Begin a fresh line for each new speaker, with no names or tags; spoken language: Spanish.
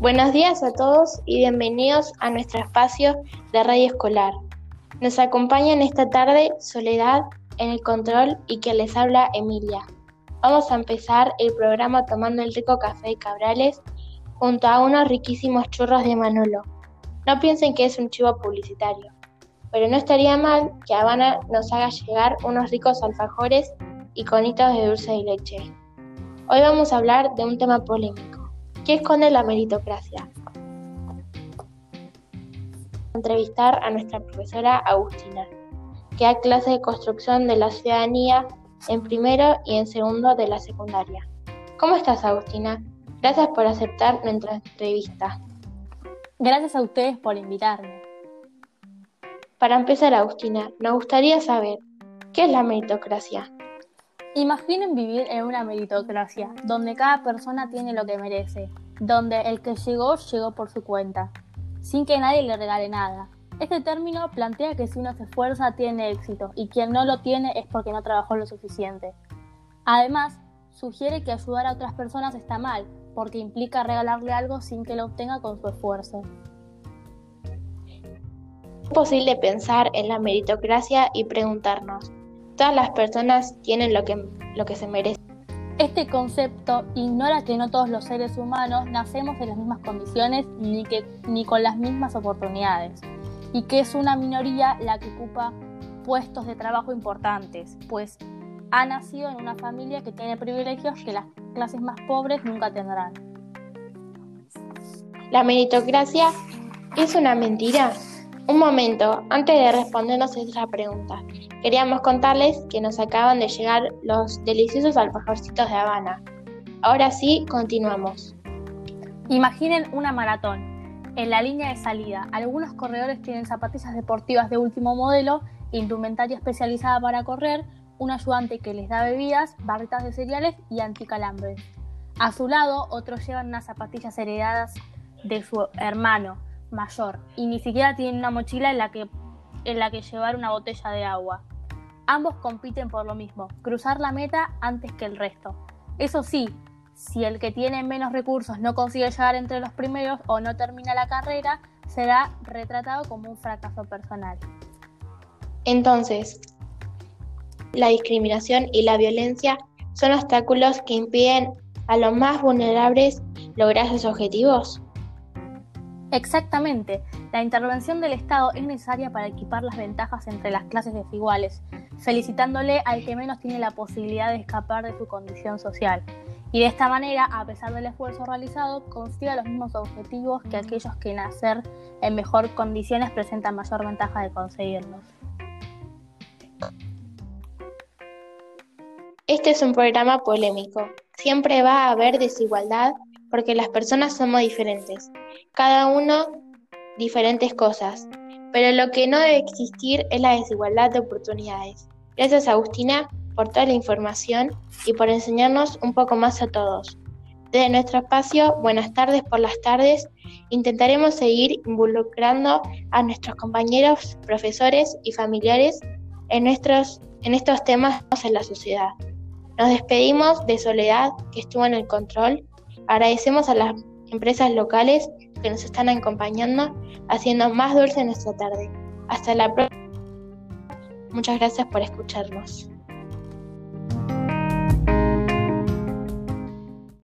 Buenos días a todos y bienvenidos a nuestro espacio de radio escolar. Nos acompañan esta tarde Soledad en el control y que les habla Emilia. Vamos a empezar el programa tomando el rico café de Cabrales junto a unos riquísimos churros de Manolo. No piensen que es un chivo publicitario, pero no estaría mal que Habana nos haga llegar unos ricos alfajores y conitos de dulce de leche. Hoy vamos a hablar de un tema polémico ¿Qué esconde la meritocracia? Entrevistar a nuestra profesora Agustina, que da clase de construcción de la ciudadanía en primero y en segundo de la secundaria. ¿Cómo estás, Agustina? Gracias por aceptar nuestra entrevista.
Gracias a ustedes por invitarme.
Para empezar, Agustina, nos gustaría saber, ¿qué es la meritocracia?
Imaginen vivir en una meritocracia, donde cada persona tiene lo que merece, donde el que llegó llegó por su cuenta, sin que nadie le regale nada. Este término plantea que si uno se esfuerza tiene éxito y quien no lo tiene es porque no trabajó lo suficiente. Además, sugiere que ayudar a otras personas está mal, porque implica regalarle algo sin que lo obtenga con su esfuerzo.
Es posible pensar en la meritocracia y preguntarnos, todas las personas tienen lo que, lo que se merecen.
Este concepto ignora que no todos los seres humanos nacemos en las mismas condiciones ni, que, ni con las mismas oportunidades, y que es una minoría la que ocupa puestos de trabajo importantes, pues ha nacido en una familia que tiene privilegios que las clases más pobres nunca tendrán.
¿La meritocracia es una mentira? Un momento, antes de respondernos esta pregunta, queríamos contarles que nos acaban de llegar los deliciosos alfajorcitos de Habana. Ahora sí, continuamos.
Imaginen una maratón. En la línea de salida, algunos corredores tienen zapatillas deportivas de último modelo, indumentaria especializada para correr, un ayudante que les da bebidas, barritas de cereales y anticalambres. A su lado, otros llevan unas zapatillas heredadas de su hermano, mayor y ni siquiera tienen una mochila en la que, en la que llevar una botella de agua. Ambos compiten por lo mismo, cruzar la meta antes que el resto. Eso sí, si el que tiene menos recursos no consigue llegar entre los primeros o no termina la carrera, será retratado como un fracaso personal.
Entonces, la discriminación y la violencia son obstáculos que impiden a los más vulnerables lograr sus objetivos.
Exactamente, la intervención del Estado es necesaria para equipar las ventajas entre las clases desiguales, felicitándole al que menos tiene la posibilidad de escapar de su condición social. Y de esta manera, a pesar del esfuerzo realizado, consiga los mismos objetivos que aquellos que nacer en mejor condiciones presentan mayor ventaja de conseguirlos.
Este es un programa polémico. Siempre va a haber desigualdad porque las personas somos diferentes, cada uno diferentes cosas, pero lo que no debe existir es la desigualdad de oportunidades. Gracias Agustina por toda la información y por enseñarnos un poco más a todos. Desde nuestro espacio, buenas tardes por las tardes, intentaremos seguir involucrando a nuestros compañeros, profesores y familiares en, nuestros, en estos temas en la sociedad. Nos despedimos de Soledad, que estuvo en el control, Agradecemos a las empresas locales que nos están acompañando, haciendo más dulce nuestra tarde. Hasta la próxima. Muchas gracias por escucharnos.